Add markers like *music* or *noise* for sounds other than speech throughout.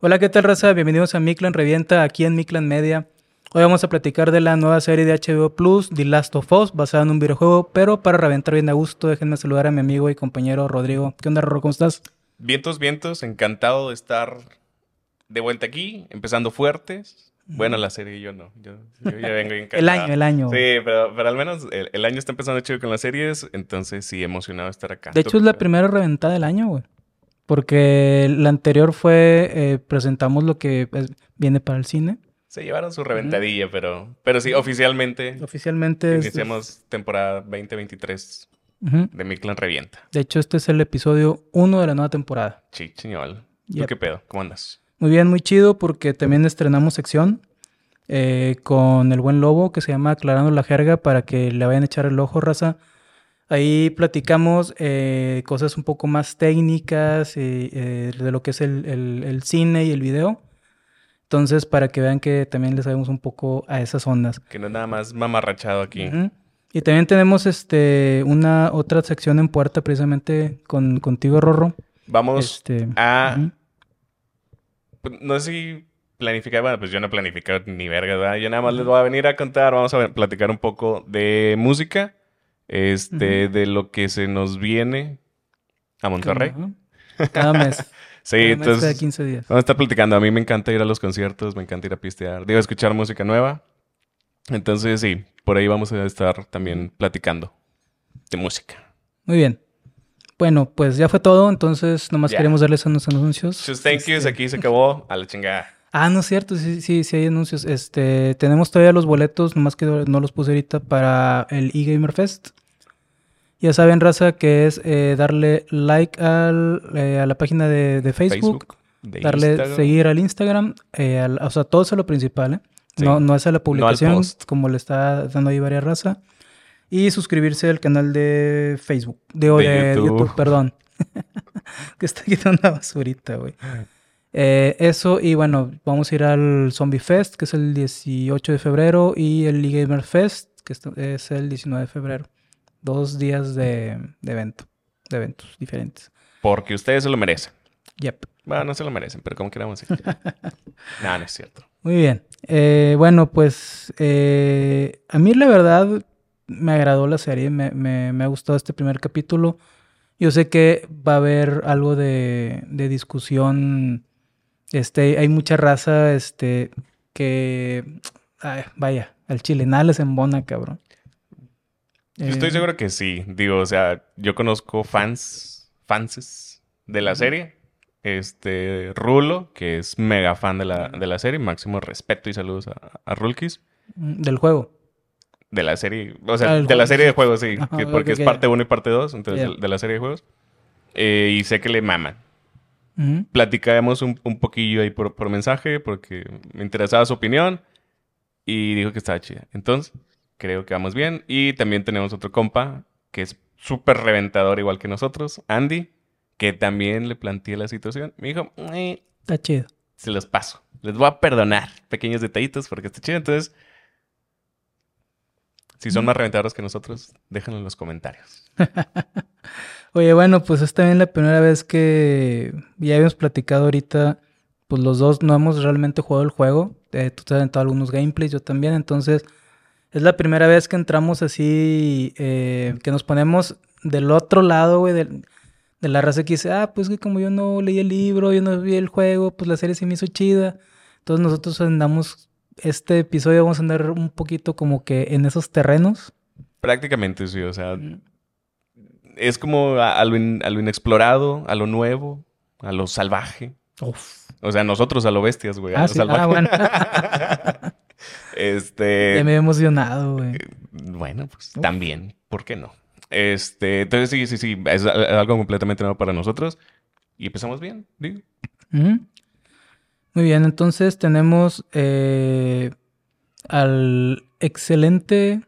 Hola, ¿qué tal, raza? Bienvenidos a Miclan Revienta, aquí en Miclan Media. Hoy vamos a platicar de la nueva serie de HBO Plus, The Last of Us, basada en un videojuego, pero para reventar bien a gusto, déjenme saludar a mi amigo y compañero Rodrigo. ¿Qué onda, Rorro? ¿Cómo estás? Vientos, vientos, encantado de estar de vuelta aquí, empezando fuertes. Bueno, la serie yo no, yo, yo ya vengo encantado. *laughs* el año, el año. Sí, pero, pero al menos el, el año está empezando chido con las series, entonces sí, emocionado de estar acá. De hecho, es la primera reventada del año, güey. Porque la anterior fue, eh, presentamos lo que viene para el cine. Se llevaron su reventadilla, pero, pero sí, oficialmente Oficialmente es- iniciamos temporada 2023 Ujú. de Mi Clan Revienta. De hecho, este es el episodio 1 de la nueva temporada. Sí. ¿Tú Yep. qué pedo? ¿Cómo andas? Muy bien, muy chido porque también estrenamos sección eh, con el buen lobo que se llama Aclarando la Jerga para que le vayan a echar el ojo, raza. Ahí platicamos eh, cosas un poco más técnicas eh, eh, de lo que es el, el- el cine y el video. Entonces, para que vean que también le sabemos un poco a esas ondas. Que no es nada más mamarrachado aquí. Y también tenemos este una otra sección en puerta precisamente con contigo, Rorro. Vamos Este, a. Pues, No sé si planificar, bueno, pues yo no planifico ni verga, ¿verdad? Yo nada más les voy a venir a contar, vamos a platicar un poco de música, este, de lo que se nos viene a Monterrey. Cada mes. *laughs* Sí, Cada mes, cada entonces 15 días. vamos a estar platicando. A mí me encanta ir a los conciertos, me encanta ir a pistear, digo, escuchar música nueva. Entonces, sí, por ahí vamos a estar también platicando de música. Muy bien. Bueno, pues ya fue todo, entonces nomás Ya. queremos darles unos anuncios. Just thank yous, Este- aquí se acabó, a la chingada. Ah, no es cierto, sí, sí, sí hay anuncios. Este, tenemos todavía los boletos, nomás que no los puse ahorita para el eGamer Fest. Ya saben, raza, que es eh, darle like al, eh, a la página de, de Facebook, de darle Instagram. seguir al Instagram, eh, al- o sea, todo es a lo principal, ¿eh? Sí. No, no es a la publicación, como le está dando ahí varias raza. Y suscribirse al canal de Facebook, de, YouTube. YouTube. perdón. *laughs* que está quitando una basurita, güey. Eh, eso, y bueno, vamos a ir al Zombie Fest, que es el 18 de febrero, y el E-Gamer Fest, que es- el 19 de febrero. Dos días de, de evento, de eventos diferentes. Porque ustedes se lo merecen. Yep. Bueno, no se lo merecen, pero como queramos decir. *laughs* no, no es cierto. Muy bien. Eh, bueno, pues eh, a mí la verdad me agradó la serie, me, me- me ha gustado este primer capítulo. Yo sé que va a haber algo de, de discusión. Este, hay mucha raza, este, que, ay, vaya, al chile, nada les embona, cabrón. Yo estoy Eh, seguro que sí. Digo, o sea, yo conozco fans, fanses de la serie. Este, Rulo, que es mega fan de la, de la serie. Máximo respeto y saludos a, a Rulkis. mm, Del juego. De la serie, o sea, Ah, de la serie de juegos, sí. Ajá, que- ok, porque es parte 1 y parte 2, entonces, de, de la serie de juegos. Eh, y sé que le maman. Ujú. Platicamos un, un poquillo ahí por, por mensaje, porque me interesaba su opinión. Y dijo que estaba chida. Entonces, creo que vamos bien. Y también tenemos otro compa, que es súper reventador, igual que nosotros, Andy, que también le planteé la situación. Me dijo, "Eh, Está chido. se los paso. Les voy a perdonar pequeños detallitos porque está chido. Entonces, si son más reventadores que nosotros, déjenlo en los comentarios. *laughs* Oye, bueno, pues es también la primera vez que ya habíamos platicado ahorita, pues los dos no hemos realmente jugado el juego. Eh, tú te has aventado algunos gameplays, yo también, entonces es la primera vez que entramos así, eh, que nos ponemos del otro lado, güey, del- de, la raza que dice, ah, pues que como yo no leí el libro, yo no vi el juego, pues la serie se me hizo chida. Entonces nosotros andamos, este episodio vamos a andar un poquito como que en esos terrenos. Prácticamente sí, o sea, es como a, a lo, in- a lo inexplorado, a lo nuevo, a lo salvaje. Uf. O sea, nosotros a lo bestias, güey. a Ah, lo sí. salvaje. Ah, bueno. *laughs* este. Ya me he emocionado, güey. Bueno, pues Uf. también, ¿por qué no? Este, entonces sí, sí, sí, es a- algo completamente nuevo para nosotros. Y empezamos bien, digo. Muy bien, entonces tenemos eh, al excelente,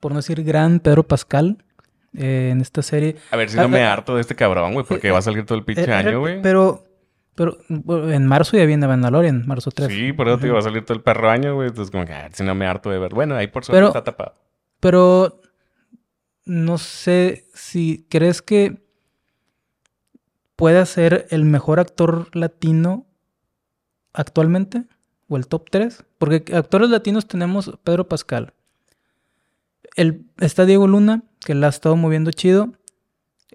por no decir gran Pedro Pascal eh, en esta serie. A ver si Ah, no me ah, harto de este cabrón, güey, porque va a salir todo el pinche Eh, eh, año, güey. Pero, pero en marzo ya viene Mandalorian, marzo 3. Sí, por eso te va a salir todo el perro año, güey. Entonces, como que, a ver si no me harto de ver. Bueno, ahí por suerte está tapado. Pero no sé si crees que pueda ser el mejor actor latino actualmente, o el top 3, porque actores latinos tenemos Pedro Pascal. El, está Diego Luna, que la ha estado moviendo chido.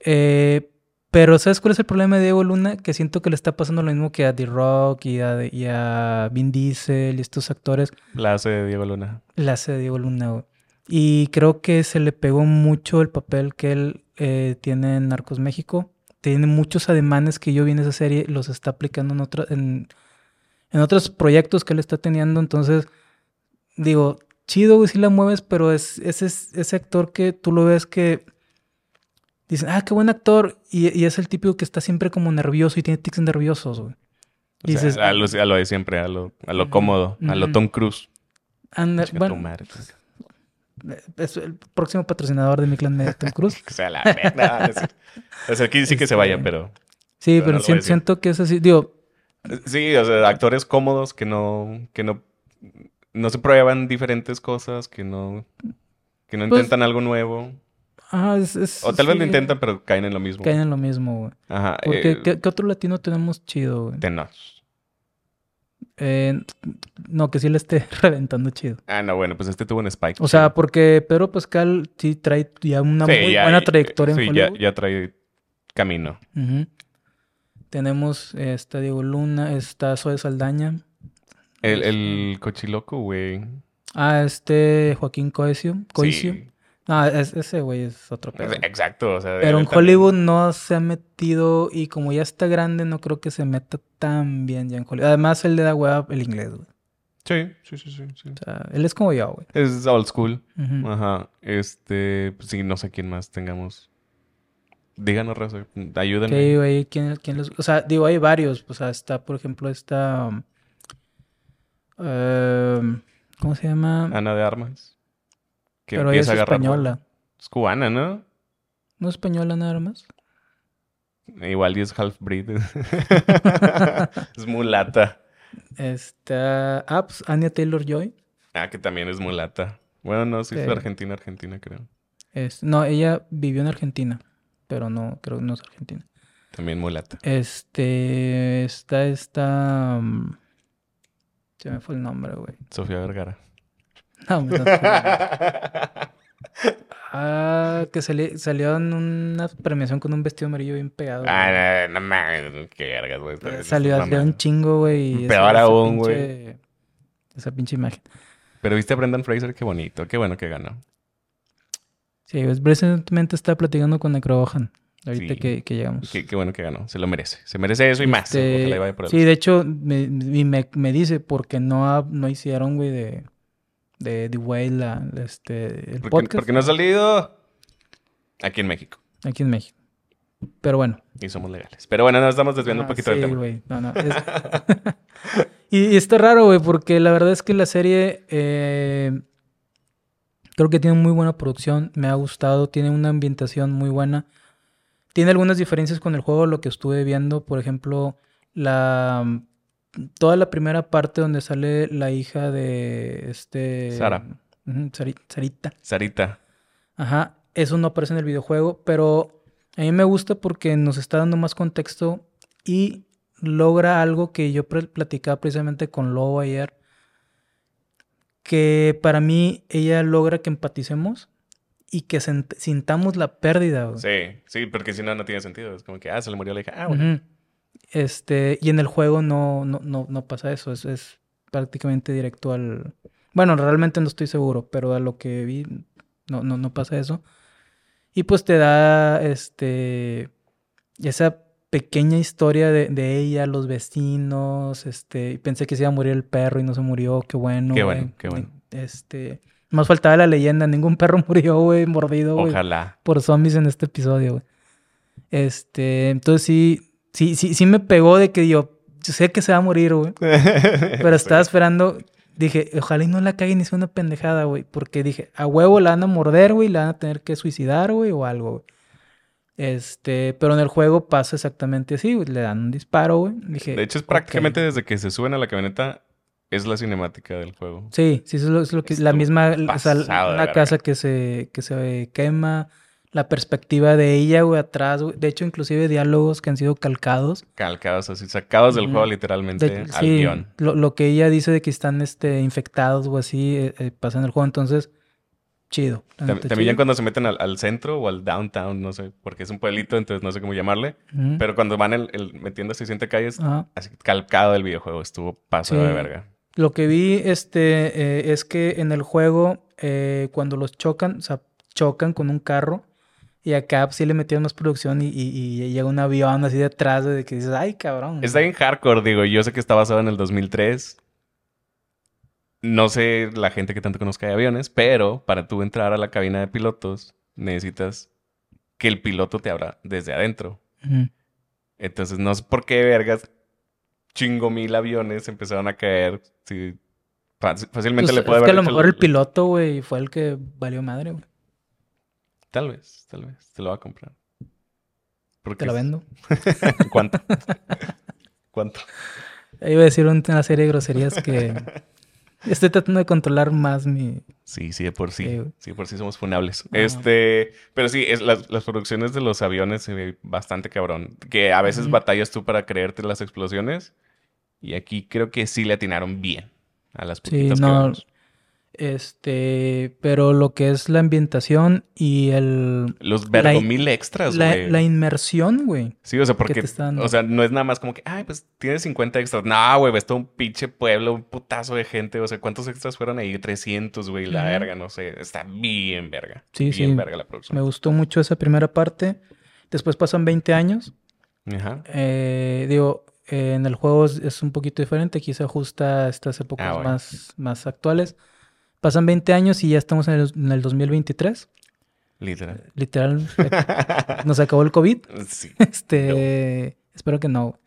Eh, pero ¿sabes cuál es el problema de Diego Luna? Que siento que le está pasando lo mismo que a The Rock y a, y a Vin Diesel y estos actores. La hace de Diego Luna. La hace de Diego Luna, güey. Y creo que se le pegó mucho el papel que él eh, tiene en Narcos México. Tiene muchos ademanes que yo vi en esa serie, los está aplicando en, otra, en, en otros proyectos que él está teniendo. Entonces, digo, chido, güey, si la mueves, pero es, ese, ese actor que tú lo ves que dicen, ah, qué buen actor. Y, es el típico que está siempre como nervioso y tiene tics nerviosos, güey. dices, a, lo, de siempre, a lo, a lo cómodo, a lo Tom Cruise. Anda, bueno, pues. es el próximo patrocinador de mi clan de Tom Cruise. *laughs* o sea, la verdad. o sea, aquí sí que se vaya, este, pero. Sí, pero, siento, que es así. Digo. Sí, o sea, actores cómodos que no. que no. No se prueban diferentes cosas, que no. que no pues intentan algo nuevo. Ajá, es, o tal vez lo intentan, pero caen en lo mismo. Caen en lo mismo, güey. Ajá. Porque, eh, ¿qué, otro latino tenemos chido, güey? Eh, no, que sí le esté *laughs* reventando chido. Ah, no, bueno, pues este tuvo un spike. O sea, porque Pedro Pascal sí trae ya una muy buena trayectoria en Hollywood. Ya, ya trae camino. Tenemos, eh, está Diego Luna, está Zoe Saldaña. El, el cochiloco, güey. Ah, este Joaquín Coesio. Coesio. Sí. No, ese güey es otro pedo. Exacto, o sea... Pero en Hollywood no se ha metido y como ya está grande no creo que se meta tan bien ya en Hollywood. Además él le da hueá el inglés, güey. Sí, sí, sí, sí, O sea, él es como yo, güey. Es old school. Ajá. Este, pues sí, no sé quién más tengamos. Díganos, Raza, ayúdenme. Sí, güey, ¿quién, quién los... O sea, digo, hay varios. O sea, está, por ejemplo, esta... Eh, ¿Cómo se llama? Ana de Armas. Pero ella es española. Es cubana, ¿no? ¿No es española nada más? Igual y es half-breed. *laughs* es mulata. Está... Ah, pues Anya Taylor-Joy. Ah, que también es mulata. Bueno, no, sí, es Argentina, Argentina, creo. Es... No, ella vivió en Argentina, pero no, creo que no es Argentina. También mulata. Este... Está esta... Mm, se me fue el nombre, güey. Sofía Vergara. No, *laughs* Ah, que salió en una premiación con un vestido amarillo bien pegado. Ah, no, mames, qué vergas, güey. Salió de un chingo, güey. Peor aún, güey. Esa pinche imagen. Pero viste a Brendan Fraser, qué bonito, qué bueno que ganó. Sí, pues recientemente estaba platicando con Necrohan. Ahorita que, llegamos. Qué, bueno que ganó. Se lo merece. Se merece eso y más. Este, sí, de hecho, me, me, me dice porque no, no hicieron, güey, de de The Whale, este, el podcast. Porque no ha salido aquí en México. Aquí en México. Pero bueno. Y somos legales. Pero bueno, nos estamos desviando un ah, poquito del tema. No, no. *laughs* *laughs* y, está raro, güey, porque la verdad es que la serie eh, creo que tiene muy buena producción. Me ha gustado. Tiene una ambientación muy buena. Tiene algunas diferencias con el juego, lo que estuve viendo. Por ejemplo, la toda la primera parte donde sale la hija de este... Sara. Sarita. Sarita. Ajá, eso no aparece en el videojuego, pero a mí me gusta porque nos está dando más contexto y logra algo que yo platicaba precisamente con Lobo ayer, que para mí ella logra que empaticemos y que sintamos la pérdida. Sí, sí, porque si no, no tiene sentido. Es como que, ah, se le murió la hija. Ah, bueno. Este, y en el juego no, no, no, no pasa eso, es, es, prácticamente directo al... Bueno, realmente no estoy seguro, pero a lo que vi no, no, no pasa eso. Y pues te da este esa pequeña historia de, de, ella, los vecinos, este, pensé que se iba a morir el perro y no se murió, qué bueno. Qué bueno, qué bueno. Este, más faltaba la leyenda, ningún perro *laughs* murió, güey, mordido, Ojalá. por zombies en este episodio, güey. Este, entonces sí, sí, sí, sí me pegó de que yo, yo sé que se va a morir, güey. *laughs* Pero estaba esperando, dije, ojalá y no la caguen ni sea una pendejada, güey. Porque dije, a huevo la van a morder, güey, la van a tener que suicidar, güey, o algo, güey. Este, pero en el juego pasa exactamente así, güey. Le dan un disparo, güey. de hecho, es prácticamente desde que se suben a la camioneta, es la cinemática del juego. Sí, sí, eso es lo, que, la misma, o sea, la casa que se, que se quema, la perspectiva de ella, güey, atrás, güey. De hecho, inclusive diálogos que han sido calcados. Calcados, así, sacados del juego literalmente De- al sí, guion. Lo, lo que ella dice de que están este, infectados o así, eh, eh, pasa en el juego. Entonces, chido. También cuando se meten al, al centro o al downtown, no sé, porque es un pueblito, entonces no sé cómo llamarle. Pero cuando van el, el- metiendo 600 calles, Ajá. así calcado del videojuego, estuvo paso Sí. de verga. Lo que vi este, eh, es que en el juego, eh, cuando los chocan, o sea, chocan con un carro. Y acá pues, sí le metieron más producción y, y- y llega un avión así detrás de que dices, ay, cabrón. Está bien hardcore, digo. Yo sé que está basado en el 2003. No sé la gente que tanto conozca de aviones, pero para tú entrar a la cabina de pilotos, necesitas que el piloto te abra desde adentro. Entonces, no sé por qué vergas chingo mil aviones empezaron a caer. Sí, fácilmente Pues, le puede es que haber a lo mejor el piloto, güey, fue el que valió madre, güey. Tal vez, tal vez. Te lo va a comprar. Porque Te es- vendo. *laughs* ¿Cuánto? *laughs* ¿Cuánto? Iba a decir un- una serie de groserías que *laughs* estoy tratando de controlar más mi... Sí, sí, de por sí. Sí, güey. Sí, de por sí somos funables. Este, pero sí, es, las, las producciones de los aviones se ve bastante cabrón. Que a veces batallas tú para creerte las explosiones. Y aquí creo que sí le atinaron bien a las Sí, que no, vemos. Este, pero lo que es la ambientación y el... Los la- vergo mil extras, La, güey. la inmersión, güey. Sí, o sea, porque, o sea, no es nada más como que, ay, pues tienes 50 extras. No, güey, ves todo un pinche pueblo, un putazo de gente. O sea, ¿cuántos extras fueron ahí? 300, güey, la verga, no sé. Está bien verga. Sí, bien sí. verga la producción. Me gustó mucho esa primera parte. Después pasan 20 años. Ajá. Eh, digo, eh, en el juego es, un poquito diferente. Aquí se ajusta a estas épocas Ah, más, más actuales. Pasan 20 años y ya estamos en el, en el 2023. Literal. Literal, eh, nos acabó el COVID. *laughs* sí. Este, espero que no.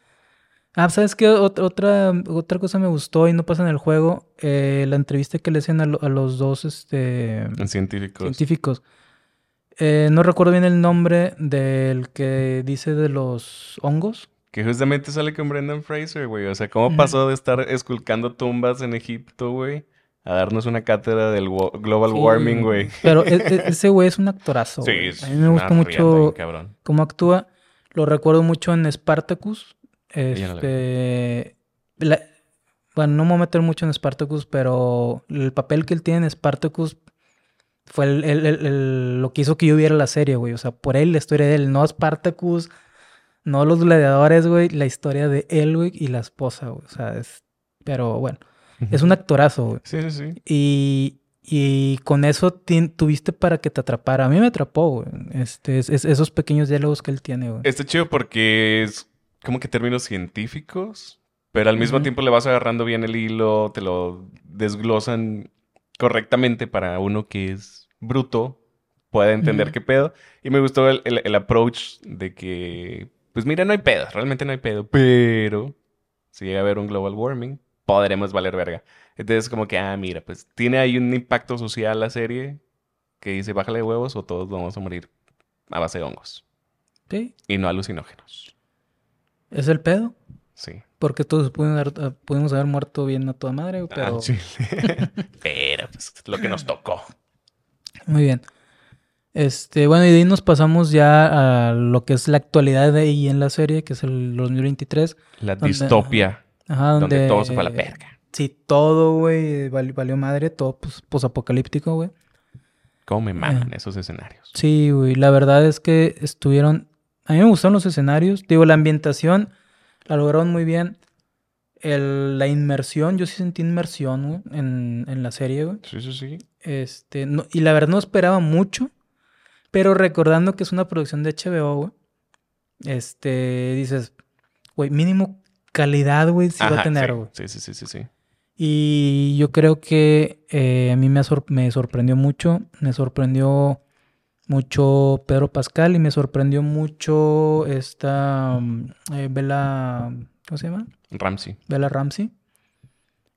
Ah, ¿sabes qué? Ot- otra, otra cosa me gustó y no pasa en el juego. eh, la entrevista que le hacen a, lo- a los dos este, Científicos. científicos. Eh, no recuerdo bien el nombre del que dice de los hongos. Que justamente sale con Brendan Fraser, güey. O sea, ¿cómo pasó de estar esculcando tumbas en Egipto, güey? A darnos una cátedra del global Sí, warming, güey. Pero e- e- *laughs* ese güey es un actorazo. Sí, es a mí me gusta mucho cabrón. cómo actúa. Lo recuerdo mucho en Spartacus. No la. Este, bueno, no me voy a meter mucho en Spartacus, pero el papel que él tiene en Spartacus fue el- el- el- lo que hizo que yo viera la serie, güey. O sea, por él, la historia de él, no Spartacus, no los gladiadores, güey, la historia de él, güey, y la esposa, güey. O sea, es, pero bueno, es un actorazo, güey. Sí, sí, sí. Y, y con eso tuviste para que te atrapara. A mí me atrapó, güey. Este, es- es- esos pequeños diálogos que él tiene, güey. Está chido porque es como que términos científicos, pero al mismo Ujú. tiempo le vas agarrando bien el hilo, te lo desglosan correctamente para uno que es bruto, pueda entender Ujú. qué pedo. Y me gustó el, el- el approach de que, pues mira, no hay pedo, realmente no hay pedo, pero si llega a haber un global warming, podremos valer verga. Entonces, como que, ah, mira, pues tiene ahí un impacto social la serie que dice, bájale de huevos o todos vamos a morir a base de hongos Sí, y no alucinógenos. es el pedo. Sí. Porque todos pudimos haber, pudimos haber muerto bien a toda madre, pero... Ah. Pero, *laughs* pues, lo que nos tocó. Muy bien. Este, bueno, y de ahí nos pasamos ya a lo que es la actualidad de ahí en la serie, que es el 2023. La Donde- distopia, Ajá, donde... donde todo se fue a la verga. Sí, todo, güey, val- valió madre, todo pues, posapocalíptico, güey. ¿Cómo me maman Eh. esos escenarios? Sí, güey, la verdad es que estuvieron... A mí me gustaron los escenarios, digo, la ambientación la lograron muy bien. El- la inmersión, yo sí sentí inmersión, güey, en, en la serie, güey. Sí, sí, sí. Este, no- y la verdad no esperaba mucho, pero recordando que es una producción de HBO, güey, este, dices, güey, mínimo calidad, güey, sí va a tener, güey. Sí, sí, sí, sí, sí. Y yo creo que eh, a mí me, sor- me sorprendió mucho, me sorprendió mucho Pedro Pascal y me sorprendió mucho esta mm, eh, Bella, ¿cómo se llama? Ramsey. Bella Ramsey.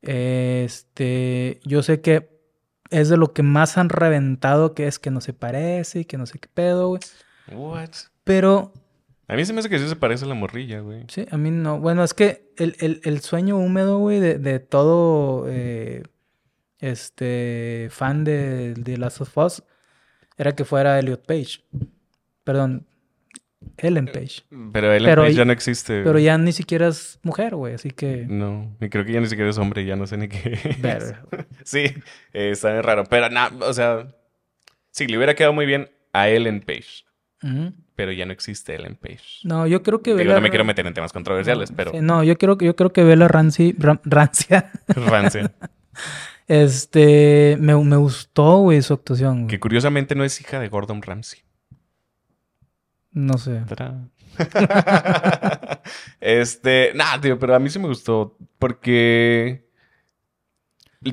Este, yo sé que es de lo que más han reventado, que es que no se parece y que no sé qué pedo, güey. What? Pero, A mí se me hace que sí se parece a la morrilla, güey. sí, a mí no. Bueno, es que el, el- el sueño húmedo, güey, de, de todo eh, este fan de, de Last of Us era que fuera Elliot Page. Perdón, Ellen Page. Pero Ellen Pero Page ya no existe. Pero ya ni siquiera es mujer, güey, así que... No, y creo que ya ni siquiera es hombre, ya no sé ni qué. Verga. *laughs* Sí, eh, está bien raro. Pero nada, o sea, sí, le hubiera quedado muy bien a Ellen Page. Ujú. Pero ya no existe Ellen Page. No, yo creo que Digo, Bella... no me quiero meter en temas controversiales, pero Sí, no, yo creo, que- yo creo que Bella Ranci, Ram- Rancia, *laughs* rancia. *laughs* este, me, me gustó, güey, su actuación. güey. Que curiosamente no es hija de Gordon Ramsay. No sé. *laughs* Este, nada, tío, pero a mí sí me gustó porque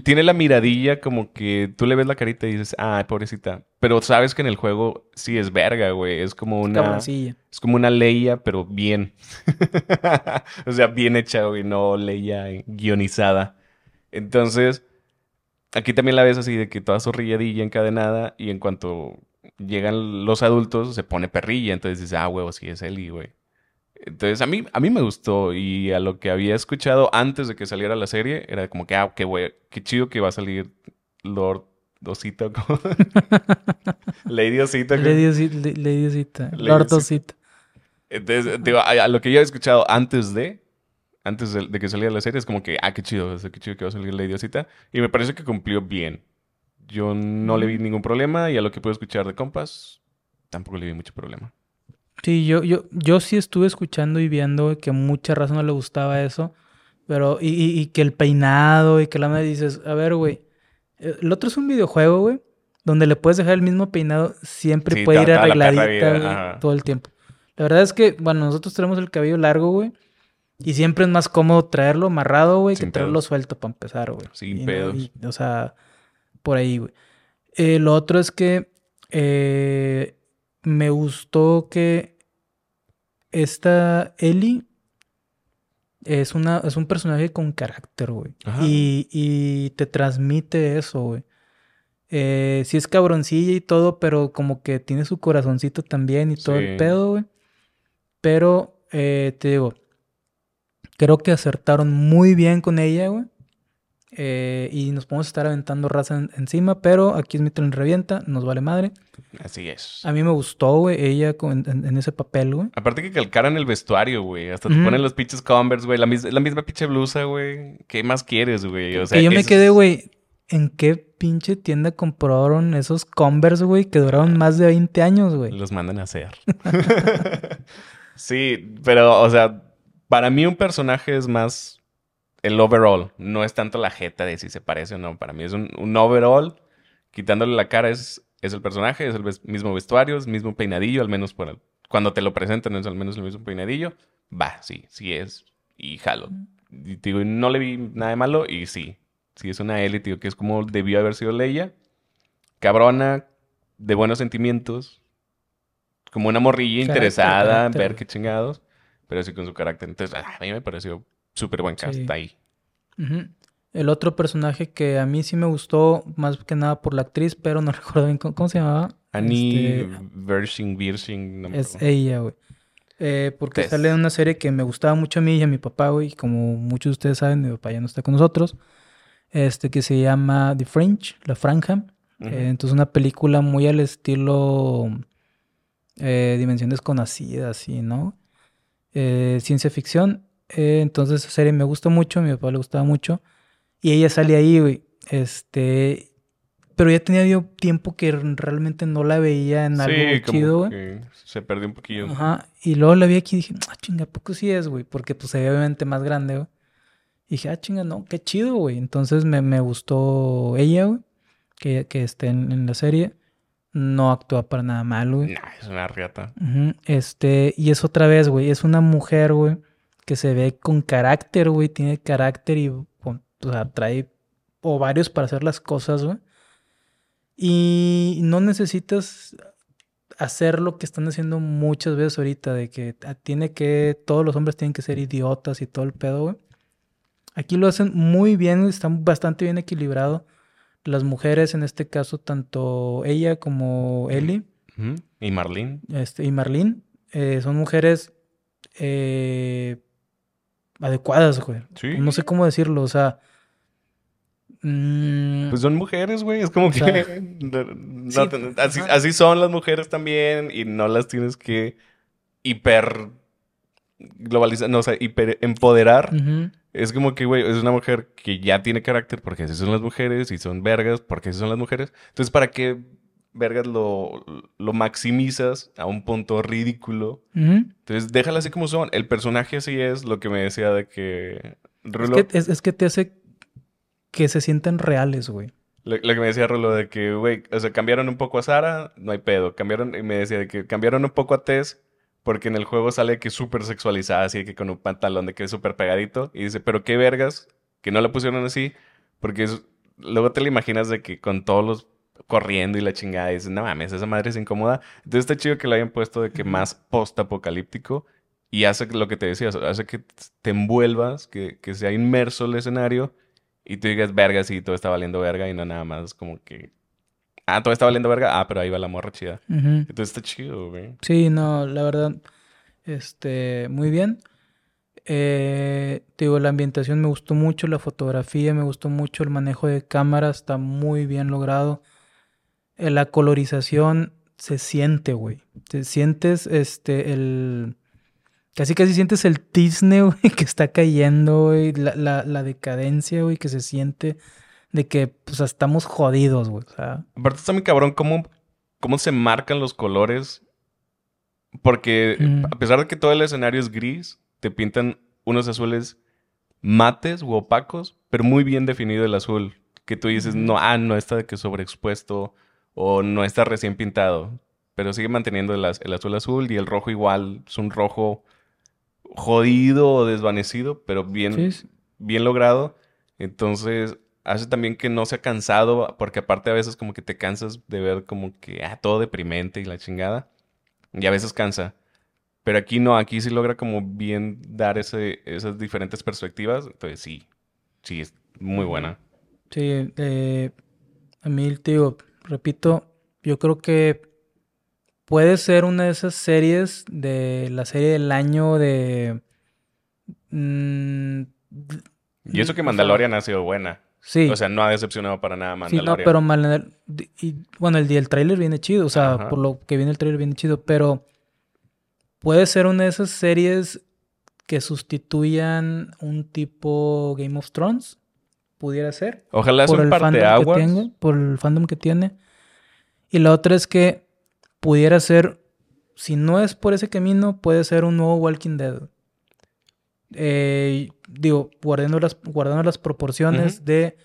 tiene la miradilla como que tú le ves la carita y dices, ah, pobrecita. Pero sabes que en el juego sí es verga, güey. Es como una. Cabroncilla. Es como una Leia, pero bien. *laughs* o sea, bien hecha, güey, no Leia guionizada. Entonces, aquí también la ves así de que toda zorrilladilla, encadenada, y en cuanto llegan los adultos, se pone perrilla. Entonces dices, ah, huevo, sí es Ellie, güey. Entonces, a mí, a mí me gustó. Y a lo que había escuchado antes de que saliera la serie, era como que, ah, qué, qué chido que va a salir Lord Osita. ¿cómo? *laughs* Lady Osita. Lady Osita, Le- Lady Osita, Lady Lord Osita. Osita. Entonces, digo, a, a lo que yo había escuchado antes de, antes de, de que saliera la serie, es como que, ah, qué chido, qué chido que va a salir la idiosita. Y me parece que cumplió bien. Yo no le vi ningún problema y a lo que puedo escuchar de compas, tampoco le vi mucho problema. Sí, yo, yo, yo sí estuve escuchando y viendo que mucha razón no le gustaba eso. Pero, y, y- y que el peinado y que la madre dices, a ver, güey. eh, El otro es un videojuego, güey. Donde le puedes dejar el mismo peinado, siempre Sí, puede ir arregladita, vida, güey, todo el tiempo. La verdad es que, bueno, nosotros tenemos el cabello largo, güey. Y siempre es más cómodo traerlo amarrado, güey, que traerlo suelto para empezar, güey. Sin Y pedos. y, o sea, por ahí, güey. Eh, lo otro es que eh, me gustó que esta Ellie es, una, es un personaje con carácter, güey. Y, y te transmite eso, güey. Eh, sí es cabroncilla y todo, pero como que tiene su corazoncito también y todo Sí. el pedo, güey. Pero, eh, te digo, creo que acertaron muy bien con ella, güey. Eh, y nos podemos estar aventando raza en- encima, pero aquí es mi tren revienta, nos vale madre. Así es. A mí me gustó, güey, ella con- en, en ese papel, güey. Aparte que calcaran el vestuario, güey. Hasta te ponen los pinches Converse, güey. La, mis- la misma pinche blusa, güey. ¿Qué más quieres, güey? O sea, que yo me quedé, güey, ¿en qué pinche tienda compraron esos Converse, güey, que duraron más de 20 años, güey? Los mandan a hacer. *laughs* sí, pero, o sea, para mí un personaje es más el overall. No es tanto la jeta de si se parece o no. Para mí es un, un overall. Quitándole la cara es, es el personaje, es el ves- mismo vestuario, es el mismo peinadillo, al menos por el- cuando te lo presentan es al menos el mismo peinadillo. Va, sí, sí es. Y jalo. Y digo, no le vi nada de malo y sí. Sí es una élite, tío, que es como debió haber sido Leia. Cabrona, de buenos sentimientos. Como una morrilla Carácter, interesada, carácter. ver qué chingados. Pero sí con su carácter. Entonces, ah, a mí me pareció súper buen cast Sí. ahí. El otro personaje que a mí sí me gustó, más que nada por la actriz, pero no *laughs* recuerdo bien cómo, cómo se llamaba. Annie Este, Virgin, Virgin, no me es ella, güey. Eh, porque Tess. sale en una serie que me gustaba mucho a mí y a mi papá, güey. y Como muchos de ustedes saben, mi papá ya no está con nosotros. Este que se llama The Fringe, La Franja. Eh, entonces una película muy al estilo eh, Dimensión Desconocida, así, ¿no? Eh, ciencia ficción. Eh, entonces esa serie me gusta mucho, a mi papá le gustaba mucho. Y ella sale ahí, güey. Este... Pero ya tenía yo tiempo que realmente no la veía en algo sí, chido, güey. se perdió un poquillo. Ajá. Y luego la vi aquí y dije, ah, chinga, ¿a poco sí es, güey? Porque pues obviamente más grande, güey. Y dije, ah, chinga, no, qué chido, güey. Entonces me, me gustó ella, güey. Que, que esté en, en la serie. No actúa para nada mal, güey. Nah, es una riata. Este, y es otra vez, güey. Es una mujer, güey, que se ve con carácter, güey. Tiene carácter y, o sea, trae ovarios para hacer las cosas, güey. Y no necesitas hacer lo que están haciendo muchas veces ahorita, de que ah, tiene que, todos los hombres tienen que ser idiotas y todo el pedo, güey. Aquí lo hacen muy bien, están bastante bien equilibrado. Las mujeres, en este caso, tanto ella como Ellie. Y Marlene. este, y Marlene, eh, son mujeres eh, adecuadas, güey. Sí. No sé cómo decirlo, o sea, Mm, Pues son mujeres, güey. Es como que. sea, *laughs* no- sí, no- así, así son las mujeres también. Y no las tienes que hiper. globalizar. No, o sea, hiper empoderar. Es como que, güey, es una mujer que ya tiene carácter porque así son las mujeres y son vergas porque así son las mujeres. Entonces, ¿para qué vergas lo, lo maximizas a un punto ridículo? Entonces, déjala así como son. El personaje así es lo que me decía de que. Es que, es, es que te hace que se sientan reales, güey. Lo, lo que me decía Rulo de que, güey, o sea, cambiaron un poco a Sara, no hay pedo. Cambiaron, y me decía de que cambiaron un poco a Tess, porque en el juego sale que súper sexualizada, así que con un pantalón de que es súper pegadito. Y dice, pero qué vergas, que no la pusieron así, porque es- luego te la imaginas de que con todos los corriendo y la chingada, y dices, no mames, esa madre es incómoda. Entonces está chido que lo hayan puesto de que más post-apocalíptico. Y hace lo que te decía, o sea, hace que te envuelvas, que, que sea inmerso el escenario y tú digas, verga, sí, todo está valiendo verga y no nada más como que, ah, todo está valiendo verga, ah, pero ahí va la morra chida. Entonces está chido, güey. Sí, no, la verdad, este, muy bien. Eh, te digo, la ambientación me gustó mucho, la fotografía me gustó mucho, el manejo de cámara está muy bien logrado. Eh, la colorización se siente, güey. Te sientes, este, el... Casi casi sientes el tizne, *laughs* güey, que está cayendo, güey. La, la, la decadencia, güey, que se siente de que, pues, estamos jodidos, güey. Aparte está muy cabrón cómo, cómo se marcan los colores. Porque Mm. a pesar de que todo el escenario es gris, te pintan unos azules mates u opacos, pero muy bien definido el azul. Que tú dices, Ujú. no, ah, no está de que sobreexpuesto o no está recién pintado. Pero sigue manteniendo el, az- el azul azul y el rojo igual. Es un rojo jodido o desvanecido, pero bien, sí, bien logrado. Entonces, hace también que no sea cansado, porque aparte a veces como que te cansas de ver como que, ah, todo deprimente y la chingada. Y a veces cansa. Pero aquí no, aquí sí logra como bien dar ese, esas diferentes perspectivas. Entonces sí, sí, es muy buena. Sí, eh, a mí, digo, repito, yo creo que puede ser una de esas series de la serie del año de... mm, Y eso que o sea, Mandalorian ha sido buena. sí, O sea, no ha decepcionado para nada sí, Mandalorian. no, pero Mandal- d- y, bueno, el, el trailer viene chido, o sea, Ajá. por lo que viene el trailer viene chido, pero puede ser una de esas series que sustituyan un tipo Game of Thrones, pudiera ser. Ojalá sea por un el fandom que parteaguas. por el fandom que tiene. Y la otra es que pudiera ser, si no es por ese camino, puede ser un nuevo Walking Dead. Eh, digo, guardando las, guardando las proporciones de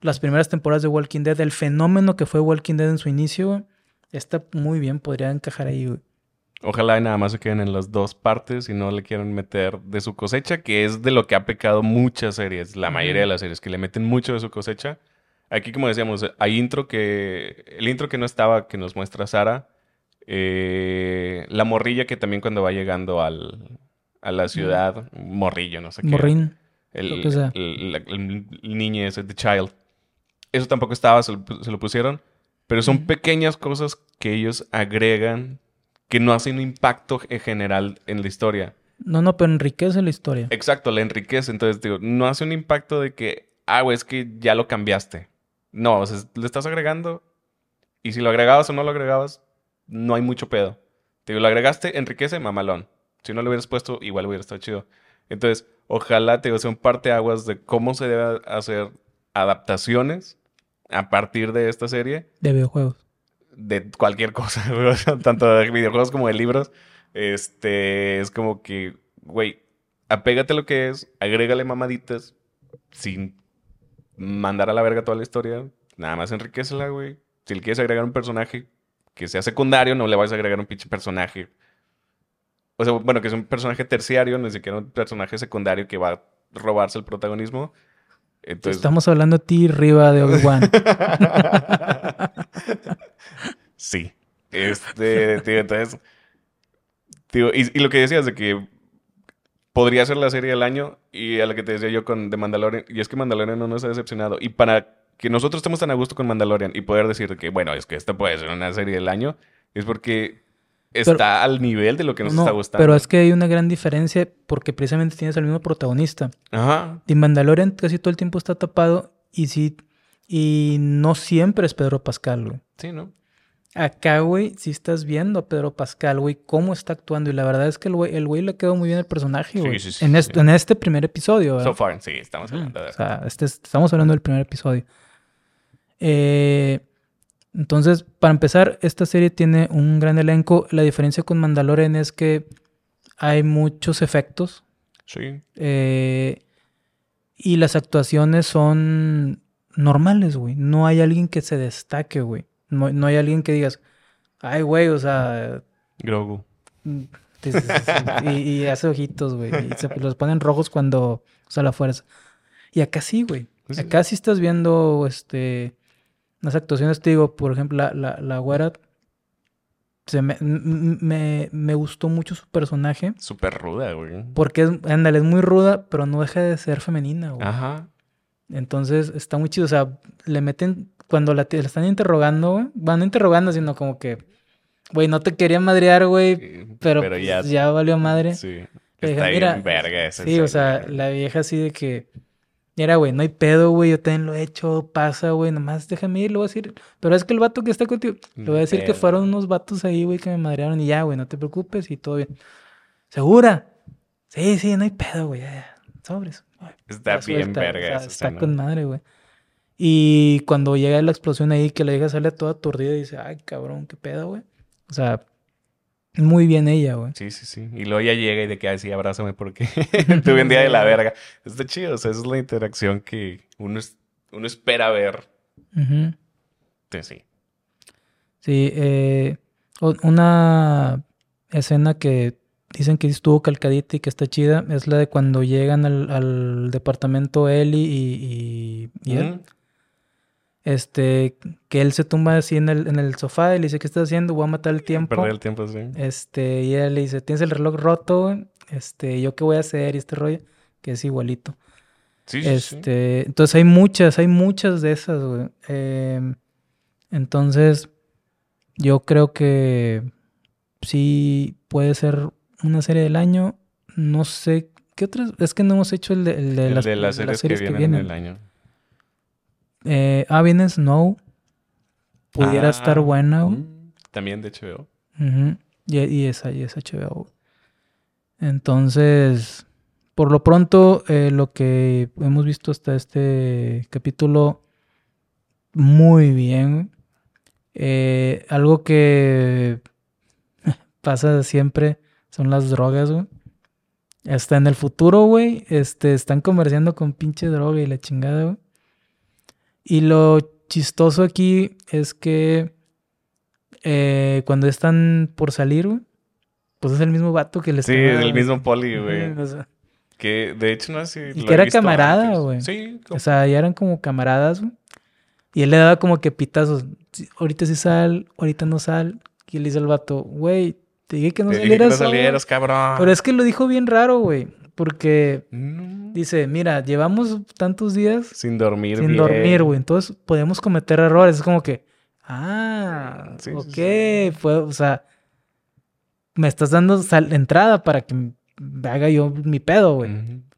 las primeras temporadas de Walking Dead, el fenómeno que fue Walking Dead en su inicio, está muy bien, podría encajar ahí. güey. Ojalá y nada más se queden en las dos partes y no le quieran meter de su cosecha, que es de lo que ha pecado muchas series, la mayoría de las series, que le meten mucho de su cosecha. Aquí, como decíamos, hay intro que. El intro que no estaba, que nos muestra Sara. eh, la morrilla que también cuando va llegando al, a la ciudad, morrillo, no sé qué. Morrín. El, lo que sea. el, el- el niño ese, The Child. Eso tampoco estaba, se lo, se lo pusieron. Pero son pequeñas cosas que ellos agregan que no hacen un impacto en general en la historia. No, no, pero enriquece la historia. Exacto, la enriquece. Entonces, digo, no hace un impacto de que, ah, güey, es que ya lo cambiaste. No, o sea, le estás agregando. Y si lo agregabas o no lo agregabas, no hay mucho pedo. Te digo, lo agregaste, enriquece, mamalón. Si no lo hubieras puesto, igual hubiera estado chido. Entonces, ojalá te digo, sea un parteaguas de cómo se debe hacer adaptaciones a partir de esta serie De videojuegos. De cualquier cosa, *laughs* güey, o sea, tanto de videojuegos como de libros. Este, es como que, güey, apégate a lo que es, agrégale mamaditas sin mandar a la verga toda la historia, nada más enriquecela, güey. Si le quieres agregar un personaje que sea secundario, no le vas a agregar un pinche personaje. O sea, bueno, que es un personaje terciario, ni siquiera un personaje secundario que va a robarse el protagonismo. Entonces, Estamos hablando de ti, Riva de Obi-Wan. *laughs* sí. Este, tío, entonces. Tío, y, y lo que decías de que podría ser la serie del año y a la que te decía yo con The Mandalorian, y es que Mandalorian no nos ha decepcionado. Y para que nosotros estemos tan a gusto con Mandalorian y poder decir que, bueno, es que esta puede ser una serie del año, es porque está al nivel de lo que nos No, está gustando. pero es que hay una gran diferencia porque precisamente tienes al mismo protagonista. Ajá. The Mandalorian casi todo el tiempo está tapado y sí, y no siempre es Pedro Pascal, güey. Sí, ¿no? Acá, güey, sí estás viendo a Pedro Pascal, güey, cómo está actuando. Y la verdad es que el güey, el güey le quedó muy bien el personaje, güey. sí, sí, en, sí, este, sí. en este primer episodio, ¿verdad? So far, sí, estamos hablando de O sea, este es- estamos hablando del primer episodio. Eh, entonces, para empezar, esta serie tiene un gran elenco. La diferencia con Mandalorian es que hay muchos efectos Sí. eh, y las actuaciones son normales, güey. No hay alguien que se destaque, güey. No, no hay alguien que digas, ay, güey, o sea, Grogu. Mm. Y, y hace ojitos, güey. Y se los ponen rojos cuando usa la fuerza. Y acá sí, güey. Sí. Acá sí estás viendo este las actuaciones, te digo, por ejemplo, la, la, la güera. Se me, me, me gustó mucho su personaje. Súper ruda, güey. Porque es, ándale, es muy ruda, pero no deja de ser femenina, güey. Ajá. Entonces está muy chido. O sea, le meten. Cuando la, están interrogando, güey. Van no interrogando, sino como que. Güey, no te quería madrear, güey. Pero, pues, ya, valió madre. Sí. Le Está "Mira, bien verga esa Sí, o sea, la vieja así de que. Mira, güey, no hay pedo, güey. Yo también lo he hecho, pasa, güey. Nomás déjame ir, le voy a decir. Pero es que el vato que está contigo. Le voy a decir que fueron unos vatos ahí, güey, que me madrearon y ya, güey, no te preocupes y todo bien. ¿Segura? Sí, sí, no hay pedo, güey. ya, ya. Sobres. Está bien verga o sea, Está con madre, güey. Y cuando llega la explosión ahí, que la vieja sale toda aturdida y dice, ay, cabrón, qué pedo, güey. O sea, muy bien ella, güey. Sí, sí, sí. Y luego ella llega y de que, ay, sí, abrázame porque *laughs* *laughs* tuve un día de la verga. Está chido, o sea, esa es la interacción que uno, es- uno espera ver. Ujú. Sí, sí. Sí, eh, una escena que dicen que estuvo calcadita y que está chida es la de cuando llegan al, al departamento Ellie y, y, y él. Mm, Este, que él se tumba así en el, en el sofá y le dice, ¿qué estás haciendo? Voy a matar el tiempo. Perder el tiempo, sí. Este, y ella le dice, ¿tienes el reloj roto? güey? Este, ¿yo qué voy a hacer? Y este rollo, que es igualito. Sí, sí, sí. Este, entonces hay muchas, hay muchas de esas, güey. Em, entonces, yo creo que sí puede ser una serie del año. No sé, ¿qué otras? Es que no hemos hecho el de, el de El las, de las series, que, vienen, en el año. Eh, ah, viene Snow. Pudiera Ah, estar buena, mm, También de HBO. Y, y esa, y esa HBO. Entonces, por lo pronto, eh, lo que hemos visto hasta este capítulo, muy bien. Eh, algo que *laughs* pasa siempre son las drogas, güey. Hasta en el futuro, güey, este, están comerciando con pinche droga y la chingada, güey. Y lo chistoso aquí es que eh, cuando están por salir, güey, pues es el mismo vato que les Sí, el mismo poli, güey. *laughs* O sea, Que de hecho no sé si. Y lo que era camarada, güey. Sí, o como- sea, ya eran como camaradas, güey. Y él le daba como que pitazos. Ahorita sí sal, ahorita no sal. Y él dice al vato, güey, te dije que no te dije que salieras. no hoy". salieras, cabrón. Pero es que lo dijo bien raro, güey. Porque No. dice, mira, llevamos tantos días Sin dormir sin bien. dormir, güey. Entonces podemos cometer errores. Es como que, ah, Sí, ok, sí. pues, o sea, me estás dando sal- entrada para que me haga yo mi pedo, güey. *laughs*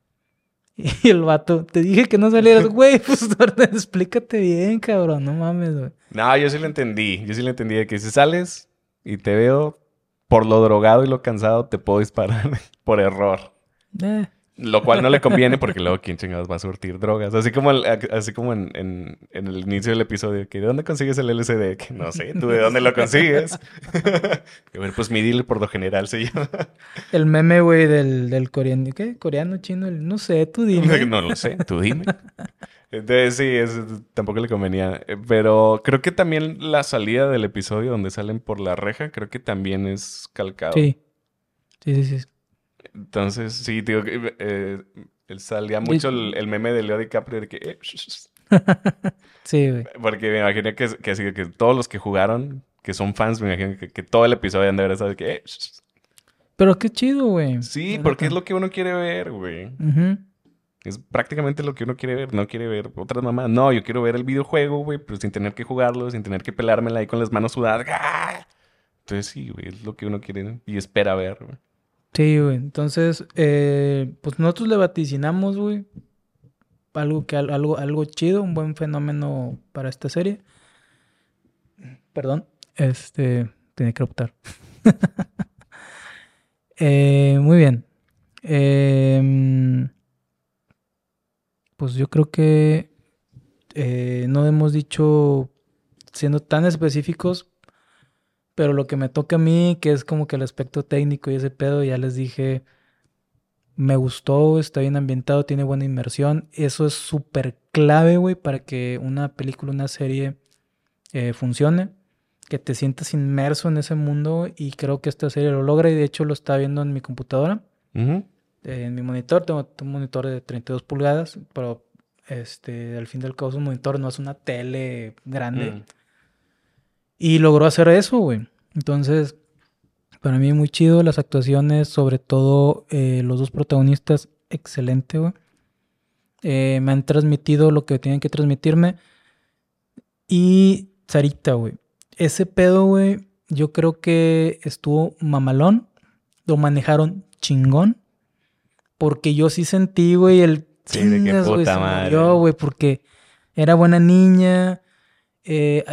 Y el vato, te dije que no salieras, *laughs* güey, pues *laughs* explícate bien, cabrón, no mames, güey. No, yo sí lo entendí. Yo sí lo entendí de que si sales y te veo por lo drogado y lo cansado, te puedo disparar *laughs* por error. Eh, Lo cual no le *laughs* conviene porque luego quién chingados va a surtir drogas. Así como, el- así como en, en- en el inicio del episodio, que ¿de dónde consigues el? Que no sé, ¿tú de dónde lo consigues? *laughs* Que bueno, pues mi deal por lo general se llama. el meme, güey, del, del coreano, ¿qué? Coreano, chino, el- no sé, tú dime. No lo sé, tú dime. Entonces sí, eso tampoco le convenía. Eh, Pero creo que también la salida del episodio donde salen por la reja, creo que también es calcado. Sí. Sí, sí, sí. Entonces, sí, digo, que, eh, él salía mucho el, el meme de Leo DiCaprio de que... eh, *laughs* Sí, güey. porque me imagino que, que así que todos los que jugaron, que son fans, me imagino que, que todo el episodio han de haber estado de que... eh, Pero qué chido, güey. sí, porque es lo que uno quiere ver, güey. Ujú. Es prácticamente lo que uno quiere ver. No quiere ver otras mamás. No, yo quiero ver el videojuego, güey, pero sin tener que jugarlo, sin tener que pelármela ahí con las manos sudadas. ¡Ah! Entonces sí, güey, es lo que uno quiere y espera ver, güey. Sí, güey. Entonces, eh, pues nosotros le vaticinamos, güey. algo, que, algo, algo chido, un buen fenómeno para esta serie. Perdón, este, tenía que optar. *laughs* Eh, muy bien. Em, pues yo creo que eh, no hemos dicho, siendo tan específicos, pero lo que me toca a mí, que es como que el aspecto técnico y ese pedo, ya les dije, me gustó, está bien ambientado, tiene buena inmersión. Eso es súper clave, güey, para que una película, una serie eh, funcione. Que te sientas inmerso en ese mundo y creo que esta serie lo logra y de hecho lo está viendo en mi computadora. En mi monitor, tengo un monitor de 32 pulgadas, pero este, al fin del cabo un monitor no es una tele grande. Mm. Y logró hacer eso, güey. Entonces, para mí muy chido las actuaciones, sobre todo eh, los dos protagonistas, excelente, güey. Eh, me han transmitido lo que tienen que transmitirme. Y Sarita, güey. Ese pedo, güey, yo creo que estuvo mamalón. Lo manejaron chingón. Porque yo sí sentí, güey, el... Sí, de qué puta madre. güey, porque era buena niña eh,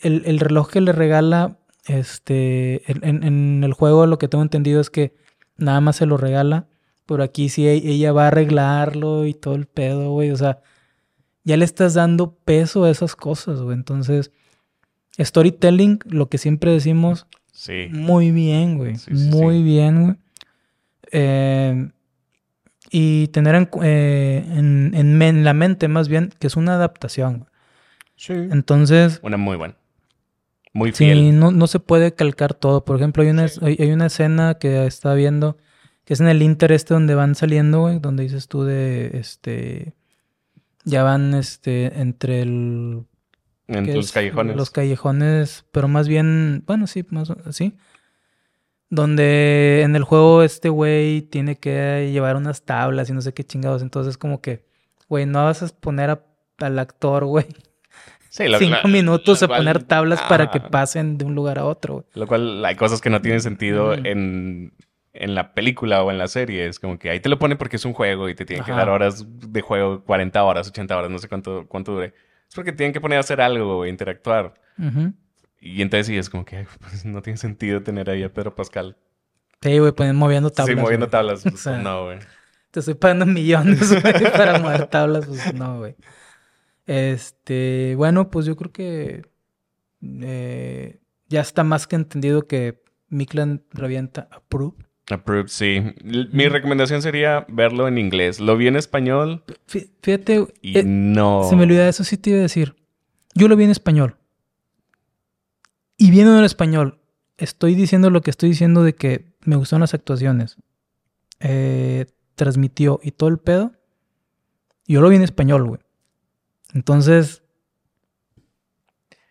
el, reloj que le regala, este, en, el juego lo que tengo entendido es que nada más se lo regala, pero aquí sí e, ella va a arreglarlo y todo el pedo, güey, o sea, ya le estás dando peso a esas cosas, güey, entonces, storytelling, lo que siempre decimos, sí. muy bien, güey, muy bien, güey. Eh, y tener en, eh, en, la mente más bien que es una adaptación. Sí. Entonces. Una muy buena. Muy fiel. Sí, no, no se puede calcar todo. Por ejemplo, hay una, hay, una escena que está viendo, que es en el Inter este donde van saliendo, güey, donde dices tú de este. Ya van este entre el. En los callejones. Los callejones, pero más bien, bueno, sí, más así. Donde en el juego este güey tiene que llevar unas tablas y no sé qué chingados. Entonces, como que, güey, no vas a poner al actor, güey, cinco minutos a poner tablas para que pasen de un lugar a otro. Lo cual hay cosas que no tienen sentido en, la película o en la serie. Es como que ahí te lo pone porque es un juego y te tienen que dar horas de juego, 40 horas, 80 horas, no sé cuánto, cuánto dure. Es porque tienen que poner a hacer algo, interactuar. Y entonces sí, es como que pues, no tiene sentido tener ahí a Pedro Pascal. Sí, güey, moviendo tablas. Sí, moviendo tablas. Pues, *laughs* no, güey. Te estoy pagando millones, *laughs* para mover tablas. Pues no, güey. Este, bueno, pues yo creo que eh, ya está más que entendido que Miklan revienta Approved. Approved, sí. Mi recomendación sería verlo en inglés. Lo vi en español. Fíjate. Y eh, no. Se me olvidó eso, sí te iba a decir. Yo lo vi en español. Y viendo en español, estoy diciendo lo que estoy diciendo de que me gustaron las actuaciones. Eh, transmitió y todo el pedo. Yo lo vi en español, güey. Entonces,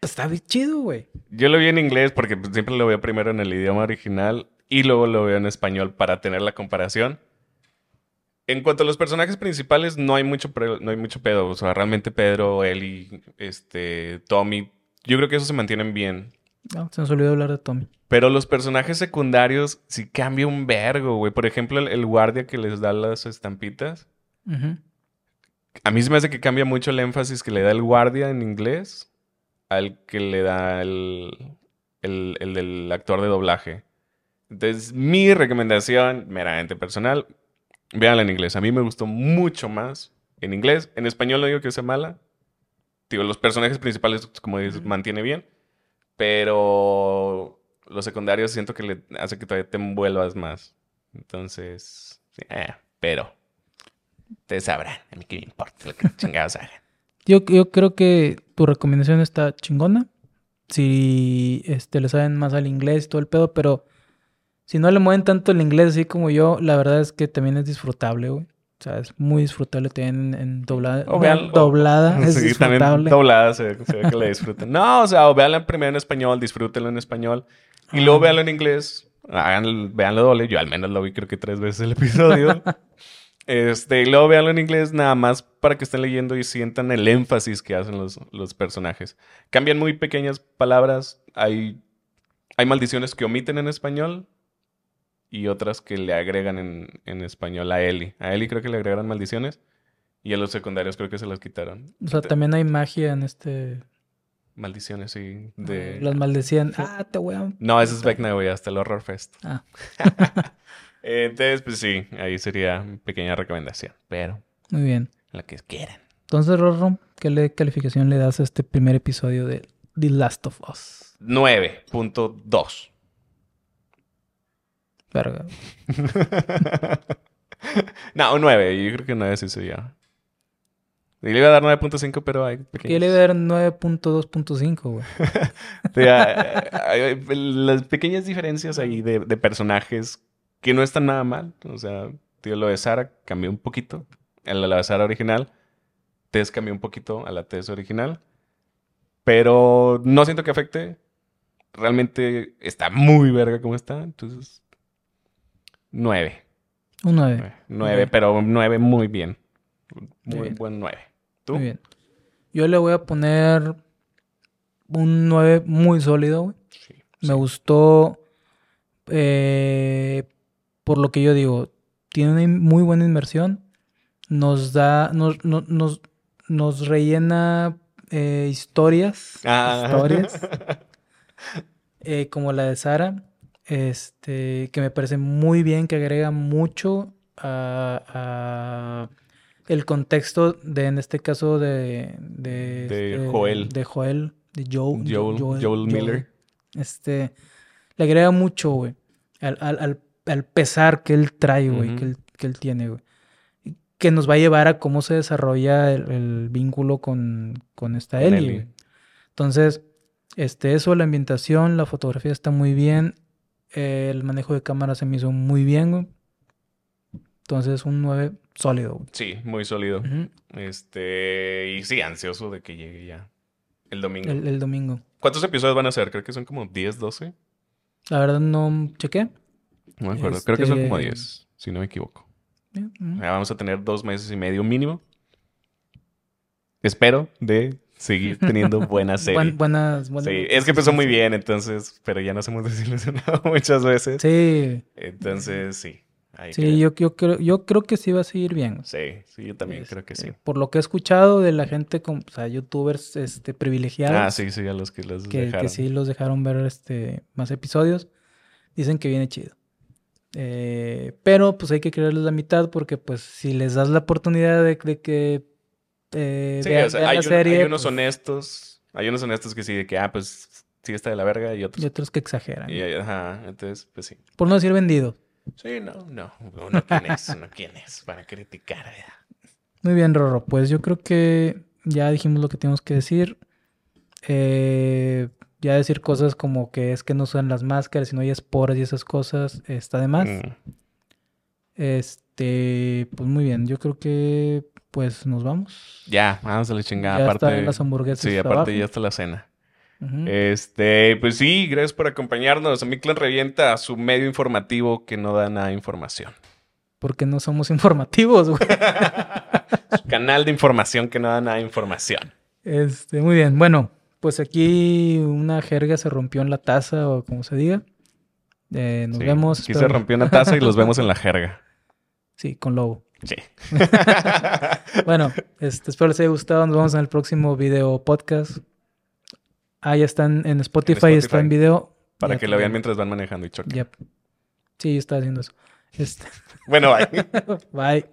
está bien chido, güey. Yo lo vi en inglés porque pues, siempre lo veo primero en el idioma original y luego lo veo en español para tener la comparación. En cuanto a los personajes principales, no hay mucho, no hay mucho pedo. O sea, realmente Pedro, Eli, este, Tommy, yo creo que eso se mantienen bien. No, se nos olvidó hablar de Tommy. Pero los personajes secundarios sí cambia un vergo, güey. Por ejemplo, el, guardia que les da las estampitas. A mí se me hace que cambia mucho el énfasis que le da el guardia en inglés al que le da el, el, del actor de doblaje. Entonces, mi recomendación, meramente personal, véanla en inglés. A mí me gustó mucho más en inglés. En español no digo que sea mala. Digo, los personajes principales, como dices, mantiene bien. Pero los secundarios siento que le hace que todavía te envuelvas más. Entonces, eh, pero Ustedes sabrán, a mí qué me importa lo que *laughs* chingados hagan. Yo, yo creo que tu recomendación está chingona. Si este, le saben más al inglés y todo el pedo, pero si no le mueven tanto el inglés así como yo, la verdad es que también es disfrutable, güey. O sea, es muy disfrutable también en, doblada. O doblada es *laughs* sí, disfrutable. doblada se, ve que le disfruten. No, o sea, o véanla primero en español, disfrútenlo en español. Y luego véanlo en inglés. Hagan, véanlo doble. Yo al menos lo vi creo que tres veces el episodio. *laughs* Este, y luego véanlo en inglés nada más para que estén leyendo y sientan el énfasis que hacen los, personajes. Cambian muy pequeñas palabras. Hay, hay maldiciones que omiten en español y otras que le agregan en, español a Eli. A Eli creo que le agregaron maldiciones Y a los secundarios creo que se los quitaron. O sea, Te- también hay magia en este... Maldiciones, sí. De... Los maldecían. *laughs* Ah, te voy a... No, ese es Vecna, güey, hasta el Horror Fest. Ah, *laughs* Entonces, pues sí, ahí sería pequeña recomendación. Pero, muy bien. la que quieran. Entonces, Rorro, ¿qué le- calificación le das a este primer episodio de The Last of Us? 9.2. Verga. *laughs* no, un 9. Yo creo que 9 sí sería. Y le iba a dar 9.5, pero hay Yo pequeños. le voy a dar 9.2.5, güey. Sí, hay- hay- hay las pequeñas diferencias ahí de, de personajes que no están nada mal. O sea, tío, lo de Sara cambió un poquito. A la de Sara original. Tess cambió un poquito a la Tess original. Pero no siento que afecte. Realmente está muy verga como está. Entonces, 9. Un 9. 9, Ok. pero 9 muy bien. Muy bien. buen 9. ¿Tú? Muy bien. Yo le voy a poner un 9 muy sólido, güey. Sí. Me gustó eh, por lo que yo digo. Tiene una muy buena inmersión. Nos da, nos, no- nos, nos rellena eh, historias. Ah. Historias. *laughs* eh, como la de Sara. Este, que me parece muy bien, que agrega mucho a, a el contexto de, en este caso, de... De, De este, Joel. De Joel. De Joe, Joel- Joel Miller. Este, le agrega mucho, güey, al, al, al, pesar que él trae, güey, que, él, que él tiene, güey. Que nos va a llevar a cómo se desarrolla el, el vínculo con, con esta Ellie, Ellie. Entonces, este, eso, la ambientación, la fotografía está muy bien. Eh, el manejo de cámara se me hizo muy bien, güey. Entonces, un 9 sólido, güey. Sí, muy sólido. Este, y sí, ansioso de que llegue ya el domingo. el, el domingo. ¿Cuántos episodios van a ser? Creo que son como 10, 12. La verdad no chequé. No me acuerdo. Creo que son como Este- 10, si no me equivoco. Ya vamos a tener dos meses y medio mínimo. Espero de seguir teniendo buena *laughs* serie. Buen- buenas, buenas sí, es que empezó muy bien, entonces, pero ya nos hemos *laughs* desilusionado muchas veces. Sí, Entonces, sí. ahí sí, queda. yo, yo, creo, yo creo que sí va a seguir bien. Sí, sí, yo también creo que sí. Este, Por lo que he escuchado de la gente, con, o sea, youtubers este, privilegiados, Ah, sí, sí, a los que los que, que dejaron. sí los dejaron ver este, más episodios, dicen que viene chido. Eh, pero pues hay que creerles la mitad porque pues si les das la oportunidad de, de que eh, Sí, vean, o sea, vean hay, un- serie hay unos pues, honestos, hay unos honestos que sí, de que, ah, pues, sí está de la verga, y otros, y otros que exageran. y, ajá, entonces, pues sí. Por no decir vendido. Sí, no, no, uno quién es, uno quién es para criticar, ¿verdad? Muy bien, Rorro. Pues yo creo que ya dijimos lo que teníamos que decir. Eh, ya decir cosas como que es que no usan las máscaras y no hay esporas y esas cosas está de más. Mm, Este, pues muy bien. Yo creo que pues nos vamos. Ya, vamos a la chingada, ya aparte. están las hamburguesas. Sí, aparte abajo. ya está la cena. Este, pues sí, gracias por acompañarnos. A mi clan revienta a su medio informativo que no da nada de información. Porque no somos *laughs* informativos, güey. *laughs* Su canal de información que no da nada de información. Este, muy bien. Bueno, pues aquí una jerga se rompió en la taza o como se diga. Eh, nos Sí, vemos. Aquí se rompió una taza y los vemos en la jerga. *laughs* Sí, con lobo. Sí. *laughs* Bueno, este, espero les haya gustado. Nos vemos en el próximo video podcast. Ah, ya están en Spotify, está Spotify. en video. Para Ya que lo vean mientras van manejando y. Yep. Sí, yo estaba haciendo eso. Este, Bueno, bye. *laughs* bye.